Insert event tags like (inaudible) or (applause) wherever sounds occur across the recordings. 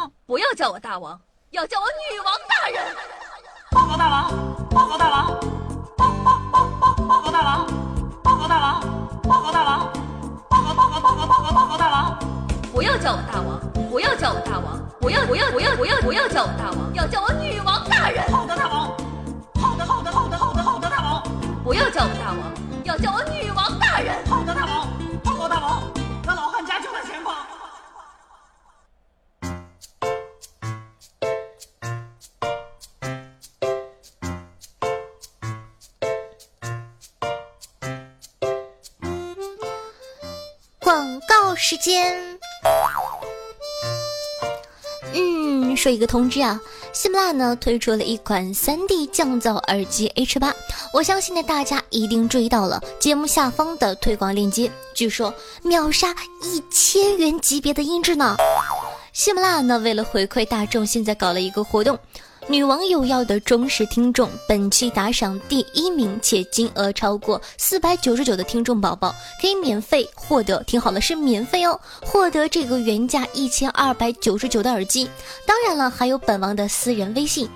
王，不要叫我大王，要叫我女王大人。报告大王，报告大王，报报报报报告大王，报告大王，报告大王，报告报告报告报告报告大王。不要叫我大王，不要叫我大王，不要不要不要不要不要叫我大王，要叫我女王大人。好的，大王。好的，好的，好的，好的，好的，大王。不要叫我大王，要叫我女王大人。好的，大王。间。嗯，说一个通知啊，喜马拉呢推出了一款 3D 降噪耳机 H 八，我相信呢大家一定注意到了节目下方的推广链接，据说秒杀一千元级别的音质呢。喜马拉呢为了回馈大众，现在搞了一个活动。女王有药的忠实听众，本期打赏第一名且金额超过四百九十九的听众宝宝，可以免费获得，听好了是免费哦，获得这个原价一千二百九十九的耳机。当然了，还有本王的私人微信。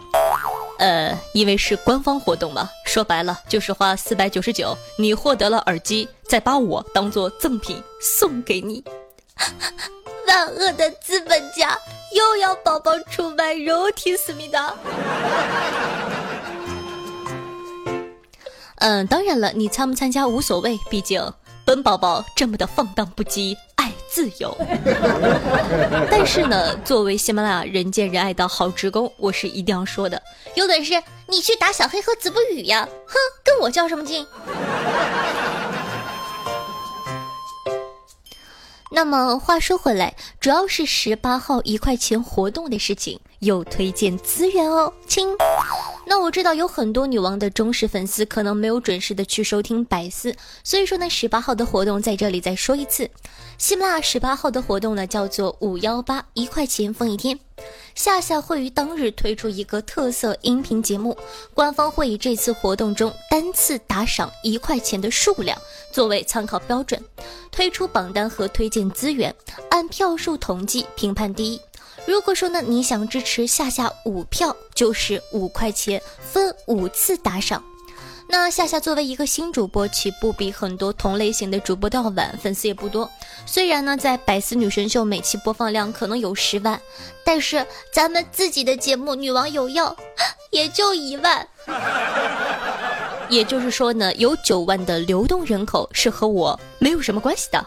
呃，因为是官方活动嘛，说白了就是花四百九十九，你获得了耳机，再把我当做赠品送给你。(laughs) 万恶的资本家又要宝宝出卖肉体思密达。嗯，当然了，你参不参加无所谓，毕竟本宝宝这么的放荡不羁，爱自由。但是呢，作为喜马拉雅人见人爱的好职工，我是一定要说的，有本事你去打小黑和子不语呀！哼，跟我较什么劲？那么话说回来，主要是十八号一块钱活动的事情，有推荐资源哦，亲。那我知道有很多女王的忠实粉丝可能没有准时的去收听百思，所以说呢，十八号的活动在这里再说一次，喜马拉雅十八号的活动呢叫做五幺八一块钱封一天。夏夏会于当日推出一个特色音频节目，官方会以这次活动中单次打赏一块钱的数量作为参考标准，推出榜单和推荐资源，按票数统计评判第一。如果说呢你想支持夏夏五票，就是五块钱分五次打赏。那夏夏作为一个新主播，起步比很多同类型的主播都要晚，粉丝也不多。虽然呢，在百思女神秀每期播放量可能有十万，但是咱们自己的节目《女王有药》也就一万。也就是说呢，有九万的流动人口是和我没有什么关系的。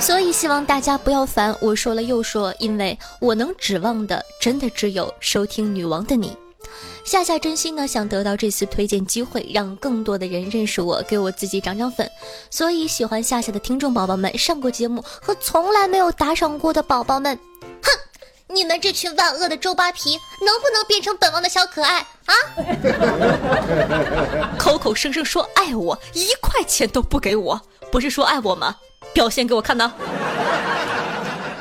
所以希望大家不要烦我说了又说，因为我能指望的真的只有收听女王的你。夏夏真心呢想得到这次推荐机会，让更多的人认识我，给我自己涨涨粉。所以喜欢夏夏的听众宝宝们，上过节目和从来没有打赏过的宝宝们，哼，你们这群万恶的周扒皮，能不能变成本王的小可爱啊？(laughs) 口口声声说爱我，一块钱都不给我，不是说爱我吗？表现给我看呢。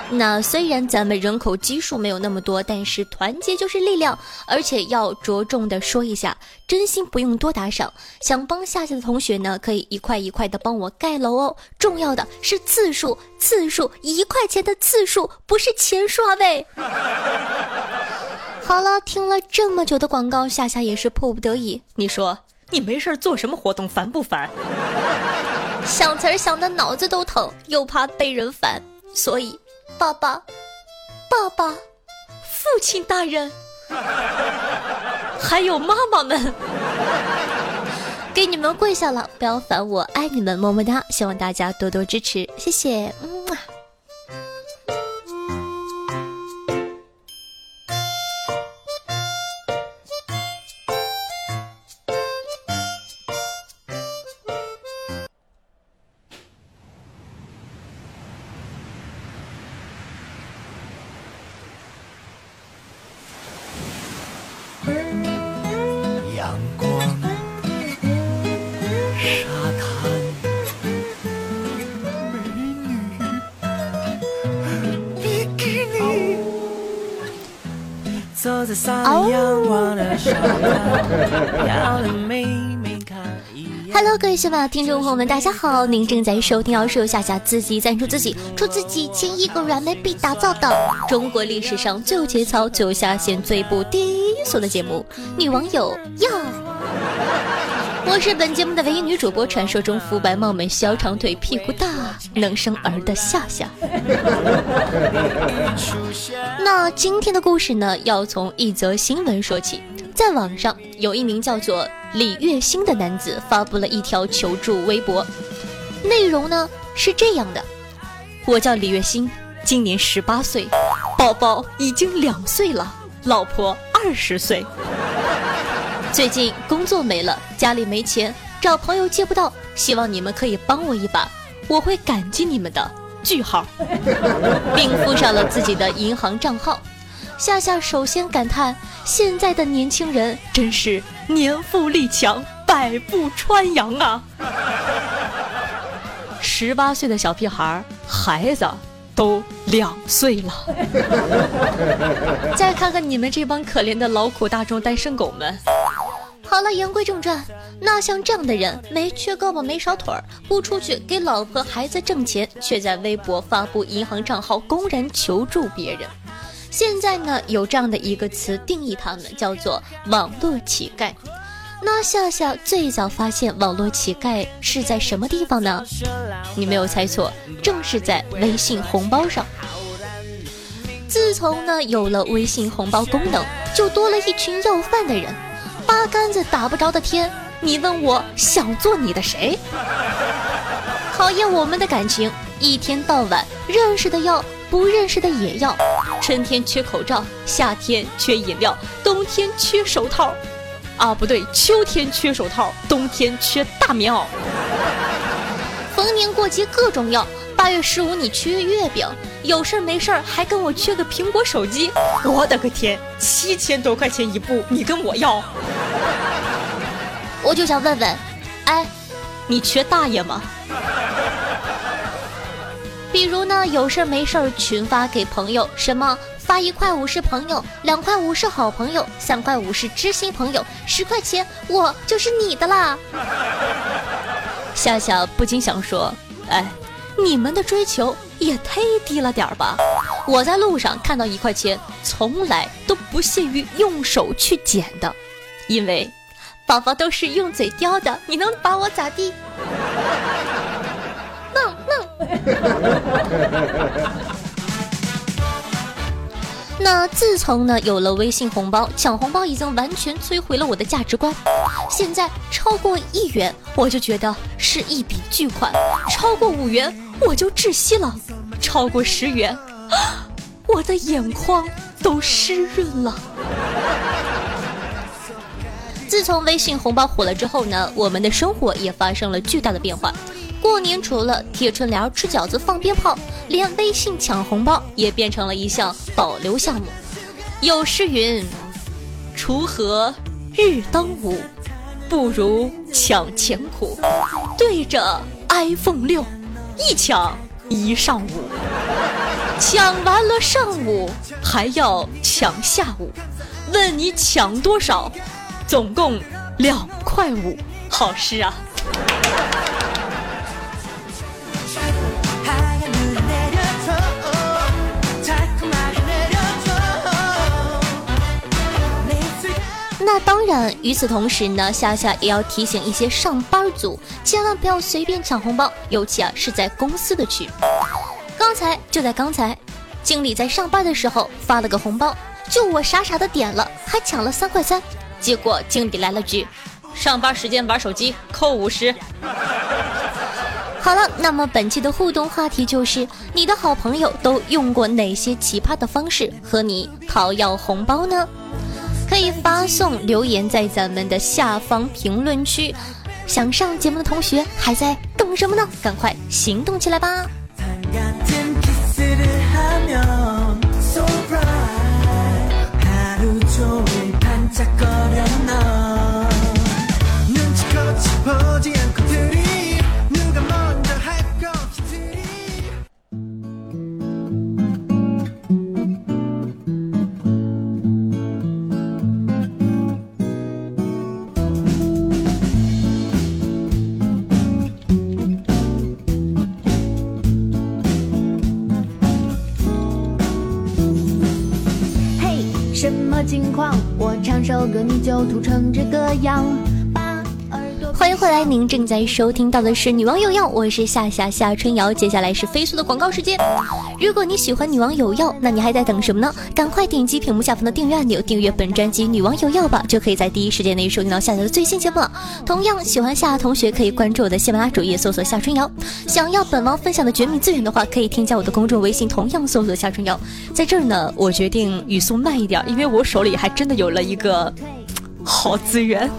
那虽然咱们人口基数没有那么多，但是团结就是力量。而且要着重的说一下，真心不用多打赏，想帮夏夏的同学呢，可以一块一块的帮我盖楼哦。重要的是次数，次数一块钱的次数，不是钱数啊喂。好了，听了这么久的广告，夏夏也是迫不得已。你说你没事做什么活动，烦不烦？想词儿想的脑子都疼，又怕被人烦，所以。爸爸，爸爸，父亲大人，还有妈妈们，给你们跪下了，不要烦我，爱你们，么么哒！希望大家多多支持，谢谢，嗯 Hello，各位喜马听众朋友们，大家好！您正在收听由夏夏自己赞助自己出自己千亿个软妹币打造的中国历史上最有节操、最有下限、最不低俗的节目《女网友要》。(laughs) 我是本节目的唯一女主播，传说中肤白貌美、小长腿、屁股大、能生儿的夏夏。(laughs) 那今天的故事呢，要从一则新闻说起。在网上，有一名叫做李月星的男子发布了一条求助微博，内容呢是这样的：我叫李月星，今年十八岁，宝宝已经两岁了，老婆二十岁。(laughs) 最近工作没了，家里没钱，找朋友借不到，希望你们可以帮我一把，我会感激你们的。句号，(laughs) 并附上了自己的银行账号。夏夏首先感叹，现在的年轻人真是年富力强，百步穿杨啊！十八岁的小屁孩，孩子都两岁了。再看看你们这帮可怜的劳苦大众单身狗们。好了，言归正传，那像这样的人，没缺胳膊没少腿儿，不出去给老婆孩子挣钱，却在微博发布银行账号，公然求助别人。现在呢，有这样的一个词定义他们，叫做网络乞丐。那夏夏最早发现网络乞丐是在什么地方呢？你没有猜错，正是在微信红包上。自从呢有了微信红包功能，就多了一群要饭的人。八竿子打不着的天，你问我想做你的谁？(laughs) 考验我们的感情，一天到晚认识的要，不认识的也要。春天缺口罩，夏天缺饮料，冬天缺手套，啊不对，秋天缺手套，冬天缺大棉袄。逢年过节各种要，八月十五你缺月饼，有事没事还跟我缺个苹果手机。我的个天，七千多块钱一部，你跟我要？(laughs) 我就想问问，哎，你缺大爷吗？比如呢，有事没事群发给朋友，什么发一块五是朋友，两块五是好朋友，三块五是知心朋友，十块钱我就是你的啦。夏夏不禁想说，哎，你们的追求也忒低了点吧？我在路上看到一块钱，从来都不屑于用手去捡的，因为。宝宝都是用嘴叼的，你能把我咋地？(laughs) 那自从呢有了微信红包，抢红包已经完全摧毁了我的价值观。现在超过一元，我就觉得是一笔巨款；超过五元，我就窒息了；超过十元，我的眼眶都湿润了。自从微信红包火了之后呢，我们的生活也发生了巨大的变化。过年除了贴春联、吃饺子、放鞭炮，连微信抢红包也变成了一项保留项目。有诗云：“锄禾日当午，不如抢钱苦。(laughs) ”对着 iPhone 六，一抢一上午，抢完了上午还要抢下午，问你抢多少？总共两块五，好诗啊！那当然，与此同时呢，夏夏也要提醒一些上班族，千万不要随便抢红包，尤其啊是在公司的区。刚才就在刚才，经理在上班的时候发了个红包，就我傻傻的点了，还抢了三块三。结果经理来了句：“上班时间玩手机扣五十。”好了，那么本期的互动话题就是：你的好朋友都用过哪些奇葩的方式和你讨要红包呢？可以发送留言在咱们的下方评论区。想上节目的同学还在等什么呢？赶快行动起来吧！情况？我唱首歌你就吐成这个样。欢迎回来，您正在收听到的是《女王有药》，我是夏夏夏春瑶。接下来是飞速的广告时间。如果你喜欢《女王有药》，那你还在等什么呢？赶快点击屏幕下方的订阅按钮，订阅本专辑《女王有药》吧，就可以在第一时间内收听到夏夏的最新节目了。同样，喜欢夏夏同学可以关注我的喜马拉雅主页，搜索夏春瑶。想要本王分享的绝密资源的话，可以添加我的公众微信，同样搜索夏春瑶。在这儿呢，我决定语速慢一点，因为我手里还真的有了一个好资源。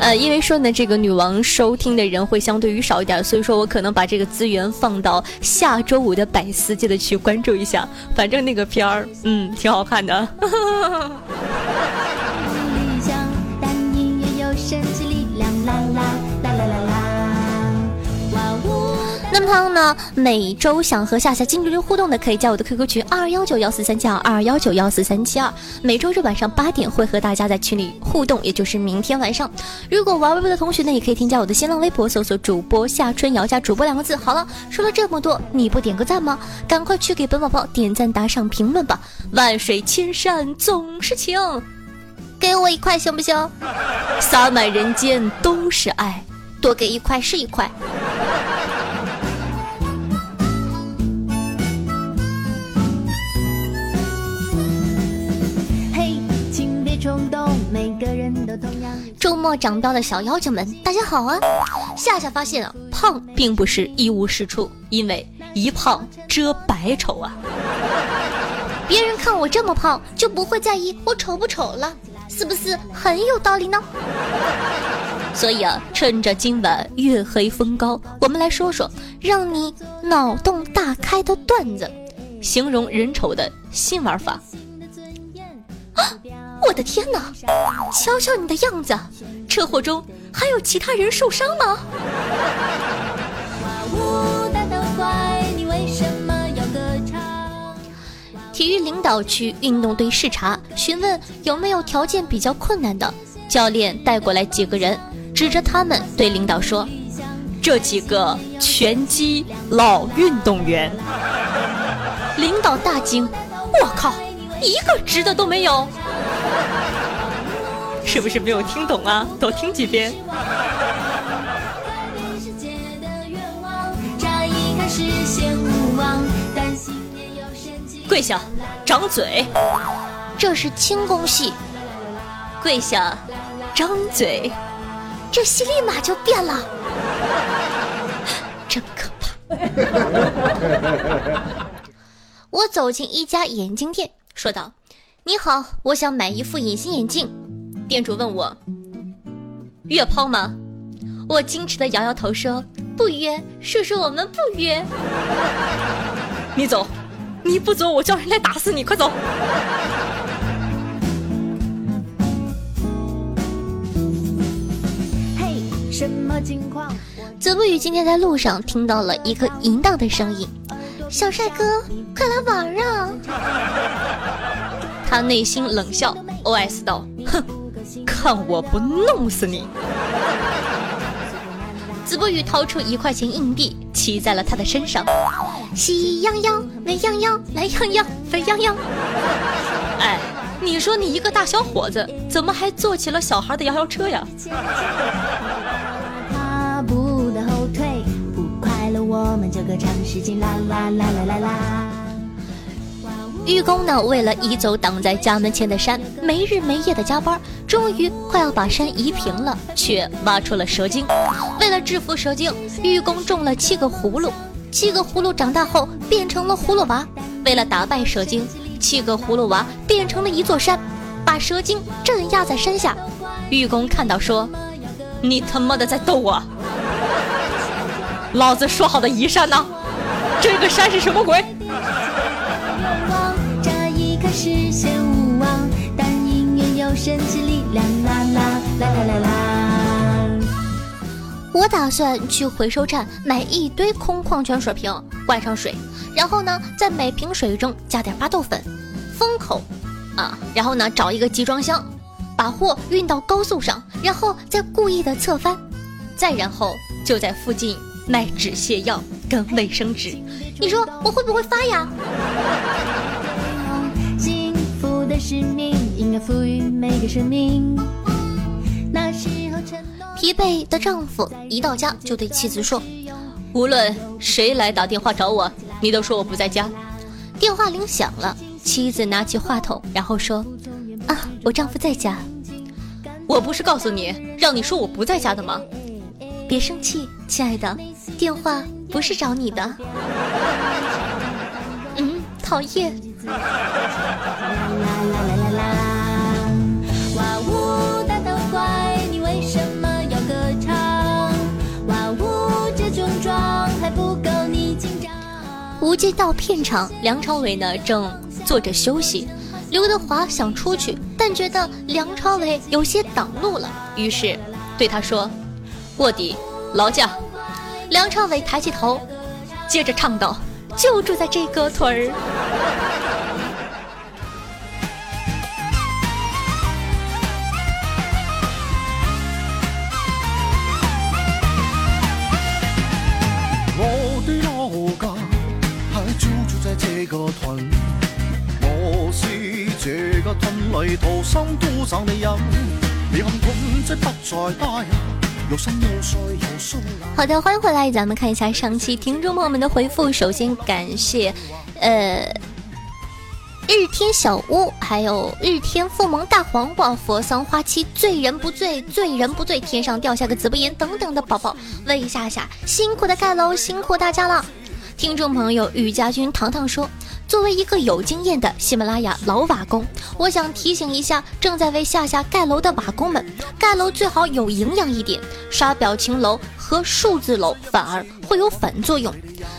呃，因为说呢，这个女王收听的人会相对于少一点，所以说我可能把这个资源放到下周五的百思，记得去关注一下。反正那个片儿，嗯，挺好看的。那么他呢？每周想和夏夏近距离互动的，可以加我的 QQ 群二二幺九幺四三七二二二幺九幺四三七二。每周日晚上八点会和大家在群里互动，也就是明天晚上。如果玩微博的同学呢，也可以添加我的新浪微博，搜索主播夏春瑶加主播两个字。好了，说了这么多，你不点个赞吗？赶快去给本宝宝点赞、打赏、评论吧！万水千山总是情，给我一块行不行？洒满人间都是爱，多给一块是一块。周末长膘的小妖精们，大家好啊！夏夏发现啊，胖并不是一无是处，因为一胖遮百丑啊。(laughs) 别人看我这么胖，就不会在意我丑不丑了，是不是很有道理呢？所以啊，趁着今晚月黑风高，我们来说说让你脑洞大开的段子，形容人丑的新玩法。啊！(gasps) 我的天哪！瞧瞧你的样子，车祸中还有其他人受伤吗？(laughs) 体育领导去运动队视察，询问有没有条件比较困难的。教练带过来几个人，指着他们对领导说：“这几个拳击老运动员。”领导大惊：“我靠，一个直的都没有！”是不是没有听懂啊？多听几遍。跪下，张嘴。这是轻功戏。跪下，张嘴。这戏立马就变了。真可怕。(laughs) 我走进一家眼镜店，说道：“你好，我想买一副隐形眼镜。”店主问我：“约炮吗？”我矜持的摇摇头说：“不约，叔叔，我们不约。”你走，你不走，我叫人来打死你！快走！嘿，什么情况？子不语今天在路上听到了一个淫荡的声音：“小帅哥，快来玩啊！” (laughs) 他内心冷笑，OS 道：“哼。”看我不弄死你！(laughs) 子不语掏出一块钱硬币，骑在了他的身上。喜羊羊、美羊羊、懒羊羊、沸羊羊。(laughs) 哎，你说你一个大小伙子，怎么还坐起了小孩的摇摇车呀？我们就歌唱，使劲啦啦啦啦啦啦。愚公呢，为了移走挡在家门前的山，没日没夜的加班，终于快要把山移平了，却挖出了蛇精。为了制服蛇精，愚公种了七个葫芦，七个葫芦长大后变成了葫芦娃。为了打败蛇精，七个葫芦娃变成了一座山，把蛇精镇压在山下。愚公看到说：“你他妈的在逗我！老子说好的移山呢？这个山是什么鬼？”实现无望，但有神奇力量，啦啦啦啦啦啦！我打算去回收站买一堆空矿泉水瓶，灌上水，然后呢，在每瓶水中加点巴豆粉，封口，啊，然后呢，找一个集装箱，把货运到高速上，然后再故意的侧翻，再然后就在附近卖止泻药，跟卫生纸。你说我会不会发呀？幸福的使命应该赋予每个生命。那时候承诺。疲惫的丈夫一到家就对妻子说：“无论谁来打电话找我，你都说我不在家。”电话铃响了，妻子拿起话筒，然后说：“啊，我丈夫在家。”我不是告诉你让你说我不在家的吗？别生气，亲爱的，电话不是找你的。嗯，讨厌。无间道片场，梁朝伟呢正坐着休息，刘德华想出去，但觉得梁朝伟有些挡路了，于是对他说：“卧底，劳驾。”梁朝伟抬起头，接着唱道：“就住在这个屯儿。”我的老家还就住在这个屯，我是这个屯里土生土长的人，你看屯子不再大呀，好的，欢迎回来，咱们看一下上期听众朋友们的回复。首先感谢，呃，日天小屋，还有日天富萌大黄瓜、佛桑花期、醉人不醉、醉人不醉、天上掉下个紫不言等等的宝宝，问一下下辛苦的盖楼，辛苦大家了。听众朋友雨家军糖糖说。作为一个有经验的喜马拉雅老瓦工，我想提醒一下正在为夏夏盖楼的瓦工们，盖楼最好有营养一点，刷表情楼和数字楼反而会有反作用。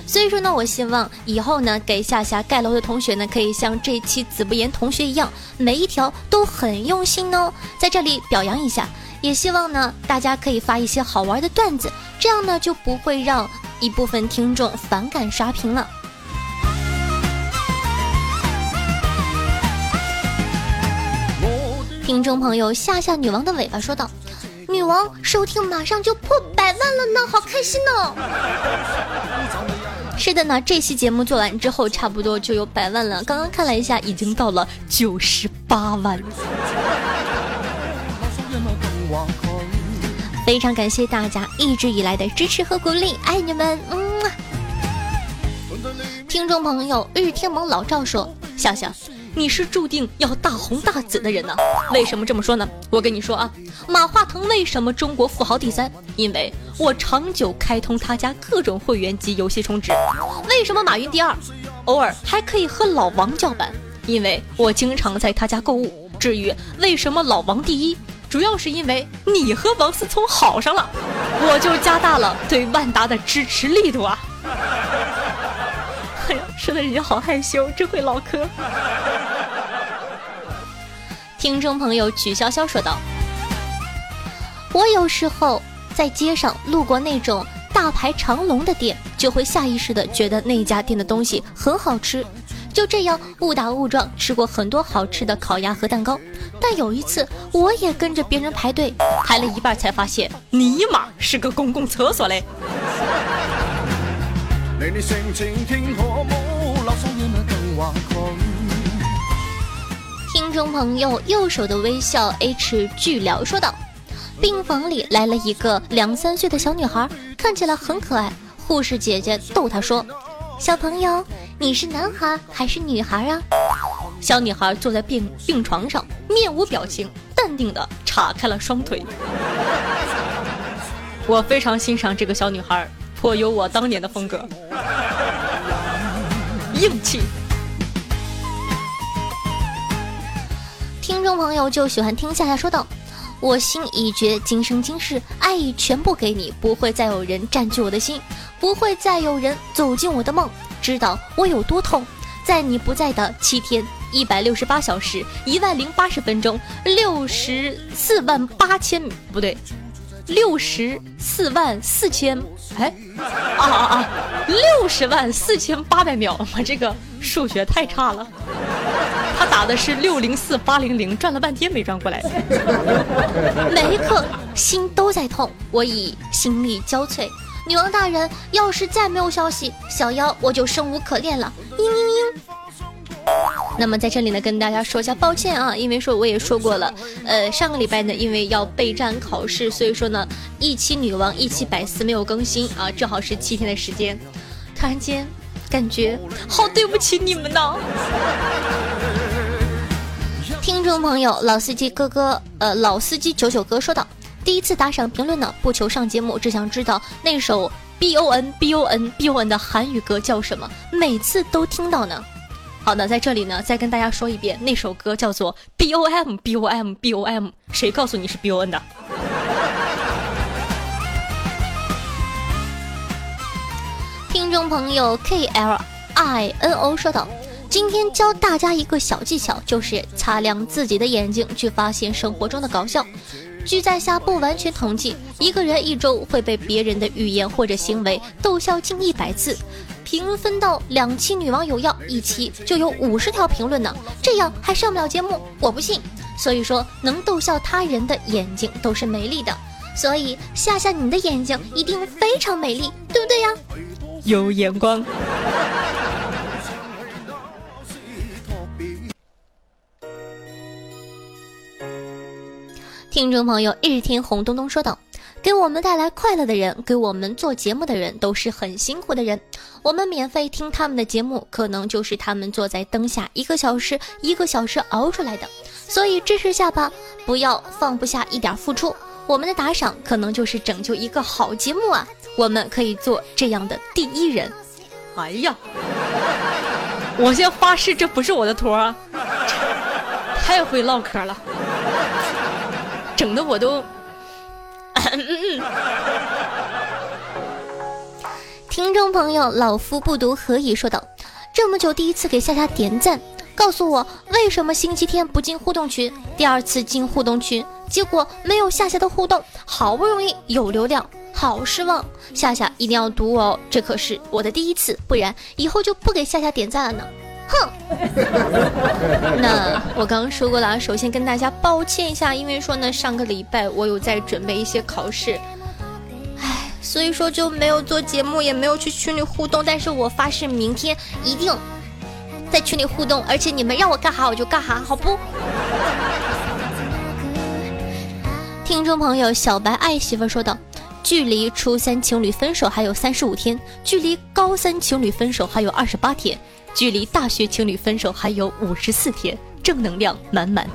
所以说呢，我希望以后呢给夏夏盖楼的同学呢，可以像这期子不言同学一样，每一条都很用心哦。在这里表扬一下，也希望呢大家可以发一些好玩的段子，这样呢就不会让一部分听众反感刷屏了。听众朋友，夏夏女王的尾巴说道：“女王收听马上就破百万了呢，好开心哦！” (laughs) 是的呢，这期节目做完之后，差不多就有百万了。刚刚看了一下，已经到了九十八万。(laughs) 非常感谢大家一直以来的支持和鼓励，爱你们！嗯。听众朋友，日天盟老赵说：“笑笑。”你是注定要大红大紫的人呢？为什么这么说呢？我跟你说啊，马化腾为什么中国富豪第三？因为我长久开通他家各种会员及游戏充值。为什么马云第二？偶尔还可以和老王叫板，因为我经常在他家购物。至于为什么老王第一，主要是因为你和王思聪好上了，我就加大了对万达的支持力度啊。哎呀，说的人家好害羞，真会唠嗑。听众朋友曲潇潇说道：“我有时候在街上路过那种大排长龙的店，就会下意识的觉得那家店的东西很好吃。就这样误打误撞吃过很多好吃的烤鸭和蛋糕。但有一次，我也跟着别人排队，排了一半才发现，尼玛是个公共厕所嘞。”中朋友，右手的微笑 H 巨聊说道：“病房里来了一个两三岁的小女孩，看起来很可爱。护士姐姐逗她说：‘小朋友，你是男孩还是女孩啊？’小女孩坐在病病床上，面无表情，淡定的岔开了双腿。(laughs) 我非常欣赏这个小女孩，颇有我当年的风格，硬气。”听众朋友就喜欢听夏夏说道：“我心已决，今生今世爱意全部给你，不会再有人占据我的心，不会再有人走进我的梦。知道我有多痛，在你不在的七天、一百六十八小时、一万零八十分钟、六十四万八千不对，六十四万四千哎啊啊啊，六十万四千八百秒，我这个数学太差了。”他打的是六零四八零零，转了半天没转过来。(laughs) 每一刻心都在痛，我已心力交瘁。女王大人，要是再没有消息，小妖我就生无可恋了。嘤嘤嘤。那么在这里呢，跟大家说一下抱歉啊，因为说我也说过了，呃，上个礼拜呢，因为要备战考试，所以说呢，一期女王，一期百思没有更新啊，正好是七天的时间，突然间感觉好对不起你们呢。听众朋友，老司机哥哥，呃，老司机九九哥说道，第一次打赏评论呢，不求上节目，只想知道那首 B O N B O N B O N 的韩语歌叫什么，每次都听到呢。好的，在这里呢，再跟大家说一遍，那首歌叫做 B O M B O M B O M。谁告诉你是 B O N 的？(laughs) 听众朋友 K L I N O 说道：“今天教大家一个小技巧，就是擦亮自己的眼睛，去发现生活中的搞笑。据在下不完全统计，一个人一周会被别人的语言或者行为逗笑近一百次。”评分到两期女网友要一期就有五十条评论呢，这样还上不了节目？我不信。所以说，能逗笑他人的眼睛都是美丽的，所以夏夏你的眼睛一定非常美丽，对不对呀？有眼光。听众朋友，日天红东东说道。给我们带来快乐的人，给我们做节目的人，都是很辛苦的人。我们免费听他们的节目，可能就是他们坐在灯下一个小时、一个小时熬出来的。所以支持下吧，不要放不下一点付出。我们的打赏可能就是拯救一个好节目啊！我们可以做这样的第一人。哎呀，我先发誓这不是我的托儿，(laughs) 太会唠嗑了，整的我都。听众朋友，老夫不读何以说道：“这么久第一次给夏夏点赞，告诉我为什么星期天不进互动群？第二次进互动群，结果没有夏夏的互动，好不容易有流量，好失望。夏夏一定要读哦，这可是我的第一次，不然以后就不给夏夏点赞了呢。”哼，(laughs) 那我刚刚说过了啊，首先跟大家抱歉一下，因为说呢，上个礼拜我有在准备一些考试，唉，所以说就没有做节目，也没有去群里互动。但是我发誓明天一定在群里互动，而且你们让我干哈我就干哈，好不？听众朋友，小白爱媳妇说道：“距离初三情侣分手还有三十五天，距离高三情侣分手还有二十八天。”距离大学情侣分手还有五十四天，正能量满满。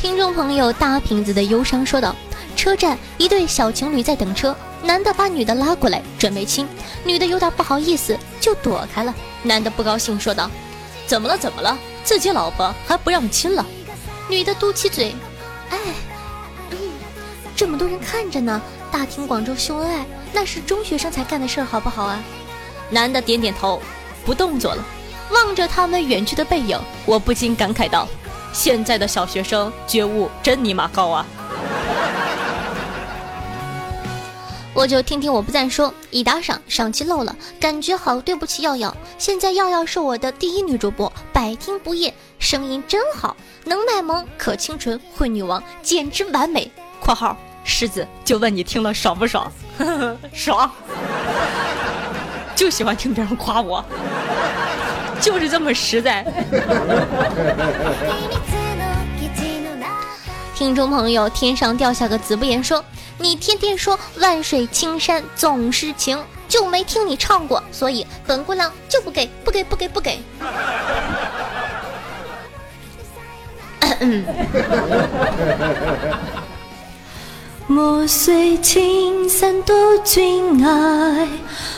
听众朋友大瓶子的忧伤说道：车站一对小情侣在等车，男的把女的拉过来准备亲，女的有点不好意思就躲开了。男的不高兴说道：怎么了？怎么了？自己老婆还不让亲了？女的嘟起嘴，哎。这么多人看着呢，大庭广众秀恩爱，那是中学生才干的事儿，好不好啊？男的点点头，不动作了，望着他们远去的背影，我不禁感慨道：现在的小学生觉悟真尼玛高啊！我就听听我不赞说，已打赏，赏期漏了，感觉好对不起耀耀。现在耀耀是我的第一女主播，百听不厌，声音真好，能卖萌，可清纯，会女王，简直完美。括号狮子就问你听了爽不爽？爽，就喜欢听别人夸我，(laughs) 就是这么实在。听众朋友，天上掉下个子不言说，你天天说万水青山总是情，就没听你唱过，所以本姑娘就不给，不给，不给，不给。莫随青山渡君爱，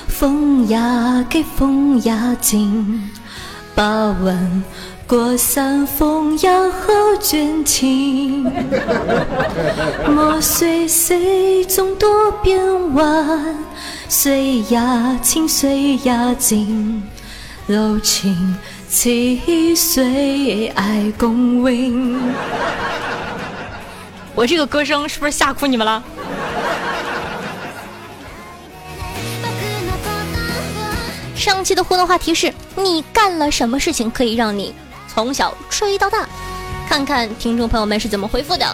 风呀给风呀紧，把玩过山峰呀和卷情。(laughs) 莫随水中多变弯，水呀清水呀静，柔情似水爱共温。(laughs) 我这个歌声是不是吓哭你们了？上期的互动话题是你干了什么事情可以让你从小吹到大。看看听众朋友们是怎么回复的。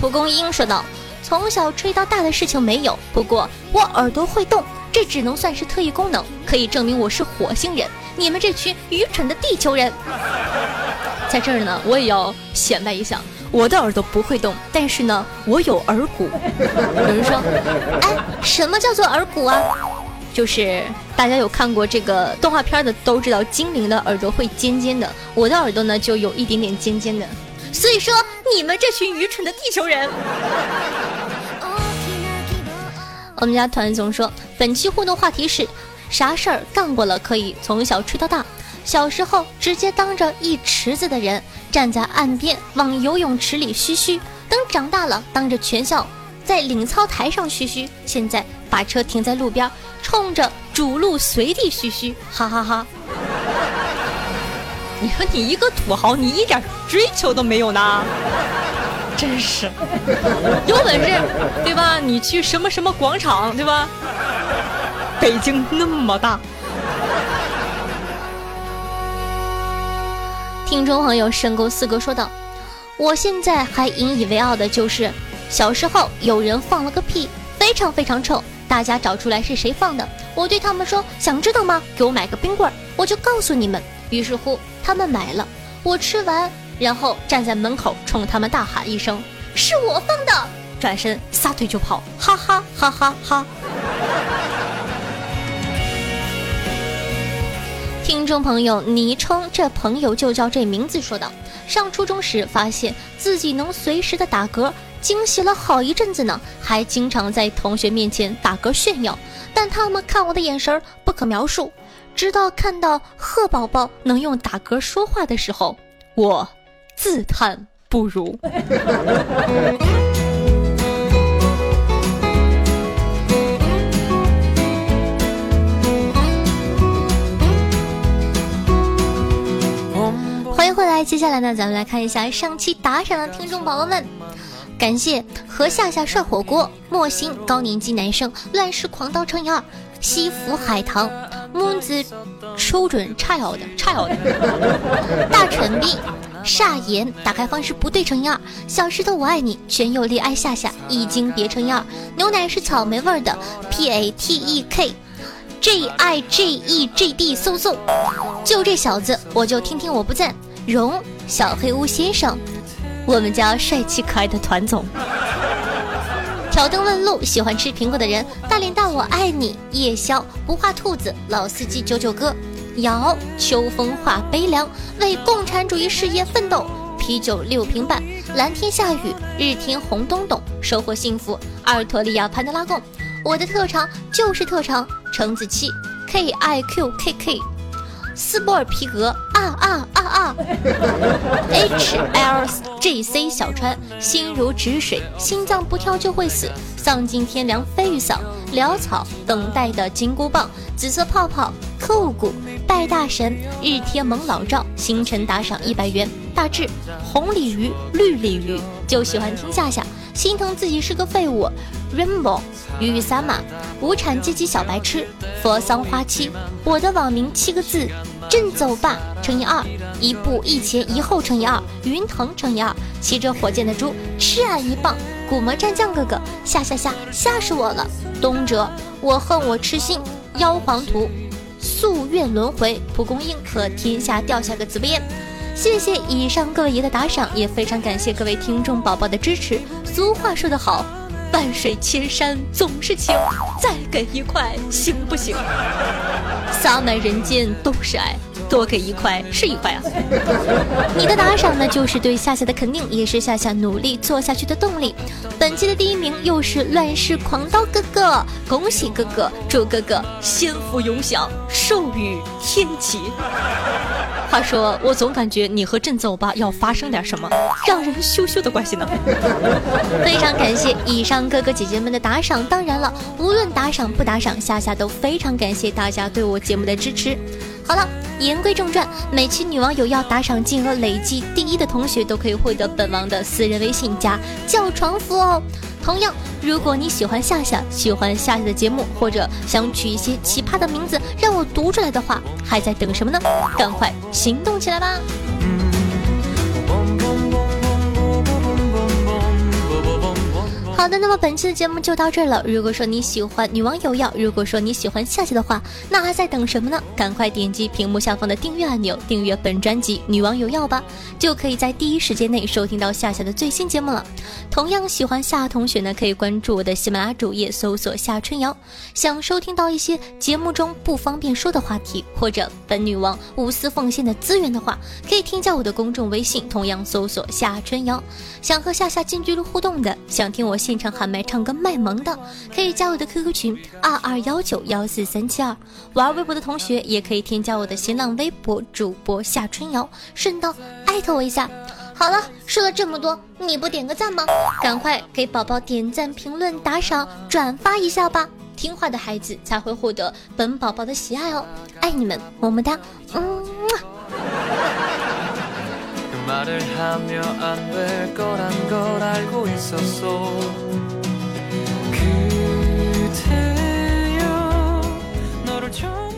蒲公英说道：“从小吹到大的事情没有，不过我耳朵会动，这只能算是特异功能，可以证明我是火星人。你们这群愚蠢的地球人，在这儿呢，我也要显摆一下，我的耳朵不会动，但是呢，我有耳骨。有人说，哎，什么叫做耳骨啊？就是大家有看过这个动画片的都知道，精灵的耳朵会尖尖的，我的耳朵呢就有一点点尖尖的。所以说，你们这群愚蠢的地球人。(laughs) 我们家团总说，本期互动话题是：啥事儿干过了可以从小吹到大？小时候直接当着一池子的人站在岸边往游泳池里嘘嘘，等长大了当着全校在领操台上嘘嘘，现在把车停在路边，冲着主路随地嘘嘘，哈哈哈。你说你一个土豪，你一点追求都没有呢？真是，有本事对吧？你去什么什么广场对吧？北京那么大。听众朋友深沟四哥说道：“我现在还引以为傲的就是，小时候有人放了个屁，非常非常臭，大家找出来是谁放的。我对他们说：想知道吗？给我买个冰棍，我就告诉你们。于是乎。”他们买了，我吃完，然后站在门口冲他们大喊一声：“是我放的！”转身撒腿就跑，哈哈哈哈哈！听众朋友，昵称这朋友就叫这名字说道：“上初中时发现自己能随时的打嗝，惊喜了好一阵子呢，还经常在同学面前打嗝炫耀，但他们看我的眼神不可描述。”直到看到贺宝宝能用打嗝说话的时候，我自叹不如。(laughs) 来，接下来呢，咱们来看一下上期打赏的听众宝宝们。感谢何夏夏涮火锅、莫心高年级男生乱世狂刀乘以二、西服海棠。木子抽准差摇的差摇的，(laughs) 大陈斌煞言打开方式不对乘以二，小石头我爱你全有力爱夏夏一斤别乘以二，牛奶是草莓味的 P A T E K J I J E G D 嗖嗖，就这小子我就听听我不赞，荣小黑屋先生，我们家帅气可爱的团总。挑灯问路，喜欢吃苹果的人，大脸大我爱你，夜宵不画兔子，老司机九九哥，瑶秋风化悲凉，为共产主义事业奋斗，啤酒六瓶半，蓝天下雨，日天红咚咚，收获幸福，阿尔托利亚潘德拉贡，我的特长就是特长，橙子七，K I Q K K。斯波尔皮格啊啊啊啊！H L J C 小川心如止水，心脏不跳就会死。丧尽天良飞鱼嫂，潦草等待的金箍棒，紫色泡泡酷骨拜大神，日天蒙老赵，星辰打赏一百元。大志红鲤鱼绿鲤鱼就喜欢听夏夏，心疼自己是个废物。Rainbow 鱼鱼洒马无产阶级小白痴。佛桑花期，我的网名七个字。朕走吧乘以二，一步一前一后乘以二，云腾乘以二，骑着火箭的猪吃俺一棒，古魔战将哥哥吓吓吓吓死我了，东哲我恨我痴心，妖皇图夙愿轮回，蒲公英和天下掉下个紫不言，谢谢以上各位爷的打赏，也非常感谢各位听众宝宝的支持。俗话说得好，万水千山总是情，再给一块行不行？(laughs) 洒满人间都是爱，多给一块是一块啊！(laughs) 你的打赏呢，就是对夏夏的肯定，也是夏夏努力做下去的动力。本期的第一名又是乱世狂刀哥哥，恭喜哥哥，祝哥哥仙福永享，寿与天齐。话说，我总感觉你和振子欧巴要发生点什么让人羞羞的关系呢？(laughs) 非常感谢以上哥哥姐姐们的打赏，当然了，无论打赏不打赏，夏夏都非常感谢大家对我节目的支持。好了，言归正传，每期女网友要打赏金额累计第一的同学都可以获得本王的私人微信加叫床服哦。同样，如果你喜欢夏夏，喜欢夏夏的节目，或者想取一些奇葩的名字让我读出来的话，还在等什么呢？赶快行动起来吧！好的，那么本期的节目就到这儿了。如果说你喜欢女王有药，如果说你喜欢夏夏的话，那还在等什么呢？赶快点击屏幕下方的订阅按钮，订阅本专辑《女王有药》吧，就可以在第一时间内收听到夏夏的最新节目了。同样喜欢夏同学呢，可以关注我的喜马拉雅主页，搜索夏春瑶。想收听到一些节目中不方便说的话题，或者本女王无私奉献的资源的话，可以添加我的公众微信，同样搜索夏春瑶。想和夏夏近距离互动的，想听我现场喊麦唱歌卖萌的，可以加我的 QQ 群二二幺九幺四三七二。玩微博的同学也可以添加我的新浪微博主播夏春瑶，顺道艾特我一下。好了，说了这么多，你不点个赞吗？赶快给宝宝点赞、评论、打赏、转发一下吧！听话的孩子才会获得本宝宝的喜爱哦，爱你们，么么哒，嗯。 말을 하며 안 될 거란 걸 알고 있었어 그대여 너를 좀